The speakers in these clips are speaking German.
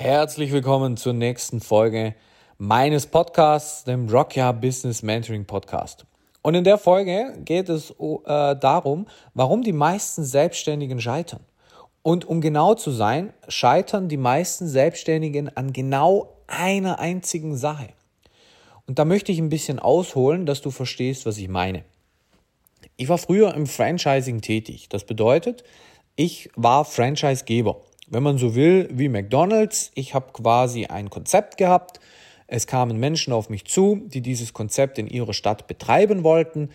Herzlich willkommen zur nächsten Folge meines Podcasts, dem Rockya Business Mentoring Podcast. Und in der Folge geht es äh, darum, warum die meisten Selbstständigen scheitern. Und um genau zu sein, scheitern die meisten Selbstständigen an genau einer einzigen Sache. Und da möchte ich ein bisschen ausholen, dass du verstehst, was ich meine. Ich war früher im Franchising tätig. Das bedeutet, ich war Franchisegeber. Wenn man so will, wie McDonald's. Ich habe quasi ein Konzept gehabt. Es kamen Menschen auf mich zu, die dieses Konzept in ihrer Stadt betreiben wollten,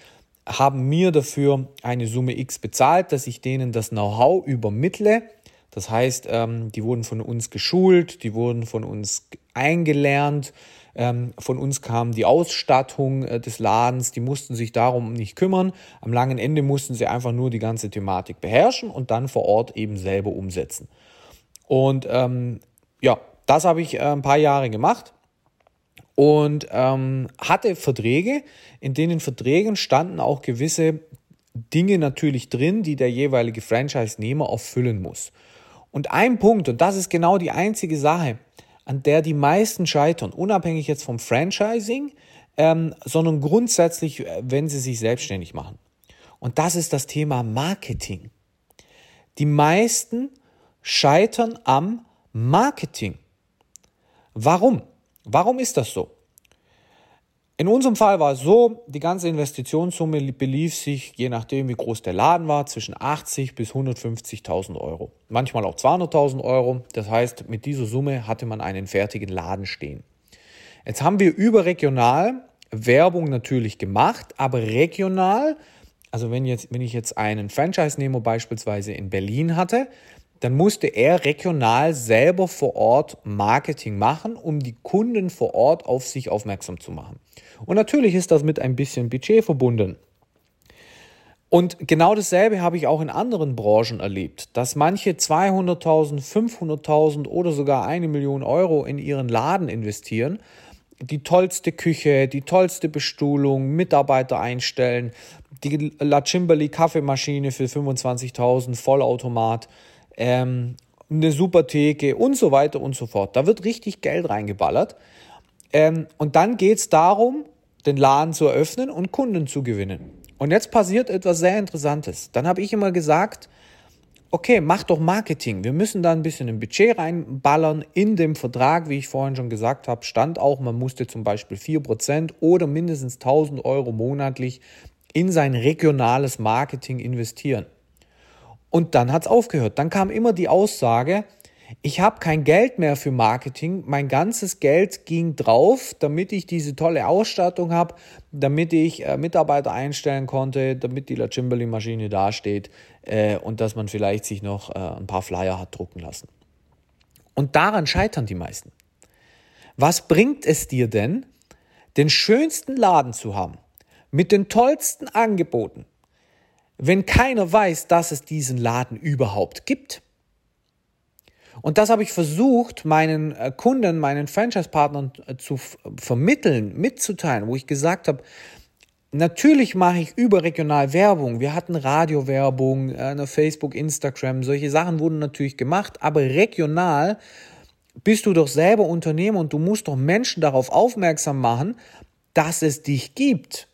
haben mir dafür eine Summe X bezahlt, dass ich denen das Know-how übermittle. Das heißt, ähm, die wurden von uns geschult, die wurden von uns eingelernt, ähm, von uns kam die Ausstattung äh, des Ladens, die mussten sich darum nicht kümmern. Am langen Ende mussten sie einfach nur die ganze Thematik beherrschen und dann vor Ort eben selber umsetzen. Und ähm, ja, das habe ich äh, ein paar Jahre gemacht und ähm, hatte Verträge. In denen Verträgen standen auch gewisse Dinge natürlich drin, die der jeweilige Franchise-Nehmer erfüllen muss. Und ein Punkt, und das ist genau die einzige Sache, an der die meisten scheitern, unabhängig jetzt vom Franchising, ähm, sondern grundsätzlich, äh, wenn sie sich selbstständig machen. Und das ist das Thema Marketing. Die meisten scheitern am Marketing. Warum? Warum ist das so? In unserem Fall war es so, die ganze Investitionssumme belief sich, je nachdem wie groß der Laden war, zwischen 80 bis 150.000 Euro. Manchmal auch 200.000 Euro. Das heißt, mit dieser Summe hatte man einen fertigen Laden stehen. Jetzt haben wir überregional Werbung natürlich gemacht, aber regional, also wenn, jetzt, wenn ich jetzt einen Franchise-Nehmer beispielsweise in Berlin hatte, dann musste er regional selber vor Ort Marketing machen, um die Kunden vor Ort auf sich aufmerksam zu machen. Und natürlich ist das mit ein bisschen Budget verbunden. Und genau dasselbe habe ich auch in anderen Branchen erlebt, dass manche 200.000, 500.000 oder sogar eine Million Euro in ihren Laden investieren, die tollste Küche, die tollste Bestuhlung, Mitarbeiter einstellen, die La Cimbali Kaffeemaschine für 25.000 Vollautomat, ähm, eine super Theke und so weiter und so fort. Da wird richtig Geld reingeballert. Ähm, und dann geht es darum, den Laden zu eröffnen und Kunden zu gewinnen. Und jetzt passiert etwas sehr Interessantes. Dann habe ich immer gesagt, okay, mach doch Marketing. Wir müssen da ein bisschen ein Budget reinballern. In dem Vertrag, wie ich vorhin schon gesagt habe, stand auch, man musste zum Beispiel 4% oder mindestens 1000 Euro monatlich in sein regionales Marketing investieren. Und dann hat es aufgehört. Dann kam immer die Aussage, ich habe kein Geld mehr für Marketing, mein ganzes Geld ging drauf, damit ich diese tolle Ausstattung habe, damit ich äh, Mitarbeiter einstellen konnte, damit die La Cimberly Maschine dasteht äh, und dass man vielleicht sich noch äh, ein paar Flyer hat drucken lassen. Und daran scheitern die meisten. Was bringt es dir denn, den schönsten Laden zu haben, mit den tollsten Angeboten, wenn keiner weiß, dass es diesen Laden überhaupt gibt. Und das habe ich versucht, meinen äh, Kunden, meinen Franchise-Partnern äh, zu vermitteln, mitzuteilen, wo ich gesagt habe, natürlich mache ich überregional Werbung. Wir hatten Radiowerbung, äh, Facebook, Instagram, solche Sachen wurden natürlich gemacht, aber regional bist du doch selber Unternehmer und du musst doch Menschen darauf aufmerksam machen, dass es dich gibt.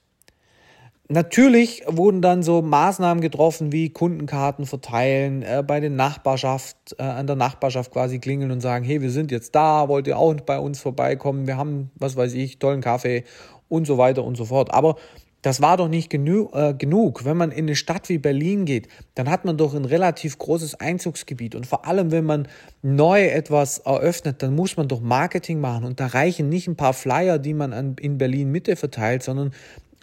Natürlich wurden dann so Maßnahmen getroffen wie Kundenkarten verteilen, äh, bei den Nachbarschaft, äh, an der Nachbarschaft quasi klingeln und sagen, hey, wir sind jetzt da, wollt ihr auch bei uns vorbeikommen, wir haben, was weiß ich, tollen Kaffee und so weiter und so fort. Aber das war doch nicht genü äh, genug. Wenn man in eine Stadt wie Berlin geht, dann hat man doch ein relativ großes Einzugsgebiet. Und vor allem, wenn man neu etwas eröffnet, dann muss man doch Marketing machen. Und da reichen nicht ein paar Flyer, die man an, in Berlin Mitte verteilt, sondern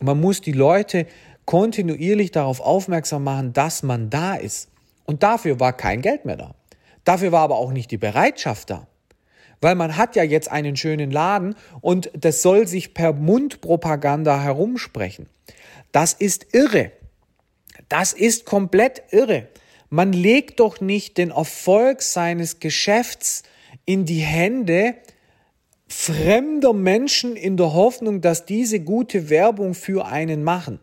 man muss die Leute kontinuierlich darauf aufmerksam machen, dass man da ist. Und dafür war kein Geld mehr da. Dafür war aber auch nicht die Bereitschaft da. Weil man hat ja jetzt einen schönen Laden und das soll sich per Mundpropaganda herumsprechen. Das ist irre. Das ist komplett irre. Man legt doch nicht den Erfolg seines Geschäfts in die Hände fremder Menschen in der Hoffnung, dass diese gute Werbung für einen machen.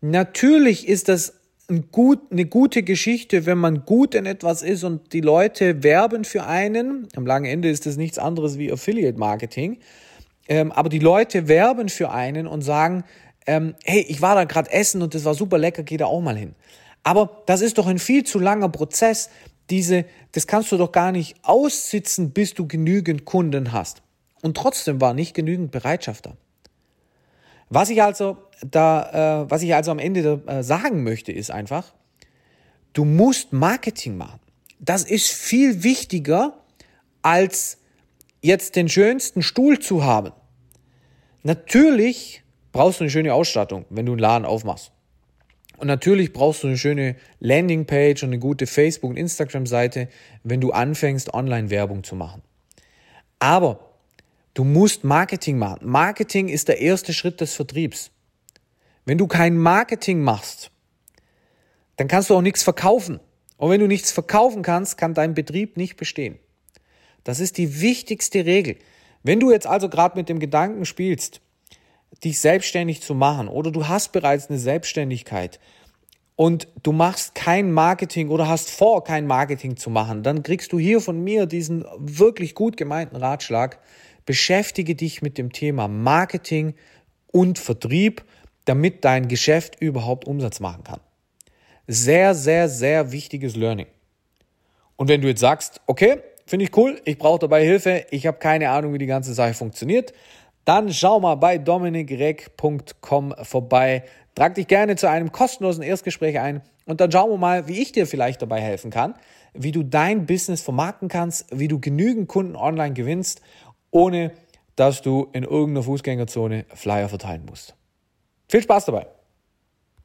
Natürlich ist das ein gut, eine gute Geschichte, wenn man gut in etwas ist und die Leute werben für einen. Am langen Ende ist das nichts anderes wie Affiliate Marketing. Ähm, aber die Leute werben für einen und sagen, ähm, hey, ich war da gerade essen und das war super lecker, geh da auch mal hin. Aber das ist doch ein viel zu langer Prozess. Diese, das kannst du doch gar nicht aussitzen, bis du genügend Kunden hast. Und trotzdem war nicht genügend Bereitschaft da. Was ich also da, äh, was ich also am Ende äh, sagen möchte, ist einfach, du musst Marketing machen. Das ist viel wichtiger, als jetzt den schönsten Stuhl zu haben. Natürlich brauchst du eine schöne Ausstattung, wenn du einen Laden aufmachst. Und natürlich brauchst du eine schöne Landingpage und eine gute Facebook- und Instagram-Seite, wenn du anfängst, Online-Werbung zu machen. Aber Du musst Marketing machen. Marketing ist der erste Schritt des Vertriebs. Wenn du kein Marketing machst, dann kannst du auch nichts verkaufen. Und wenn du nichts verkaufen kannst, kann dein Betrieb nicht bestehen. Das ist die wichtigste Regel. Wenn du jetzt also gerade mit dem Gedanken spielst, dich selbstständig zu machen oder du hast bereits eine Selbstständigkeit und du machst kein Marketing oder hast vor, kein Marketing zu machen, dann kriegst du hier von mir diesen wirklich gut gemeinten Ratschlag, beschäftige dich mit dem Thema Marketing und Vertrieb, damit dein Geschäft überhaupt Umsatz machen kann. Sehr, sehr, sehr wichtiges Learning. Und wenn du jetzt sagst, okay, finde ich cool, ich brauche dabei Hilfe, ich habe keine Ahnung, wie die ganze Sache funktioniert, dann schau mal bei dominikreck.com vorbei. Trag dich gerne zu einem kostenlosen Erstgespräch ein und dann schauen wir mal, wie ich dir vielleicht dabei helfen kann, wie du dein Business vermarkten kannst, wie du genügend Kunden online gewinnst ohne dass du in irgendeiner Fußgängerzone Flyer verteilen musst. Viel Spaß dabei!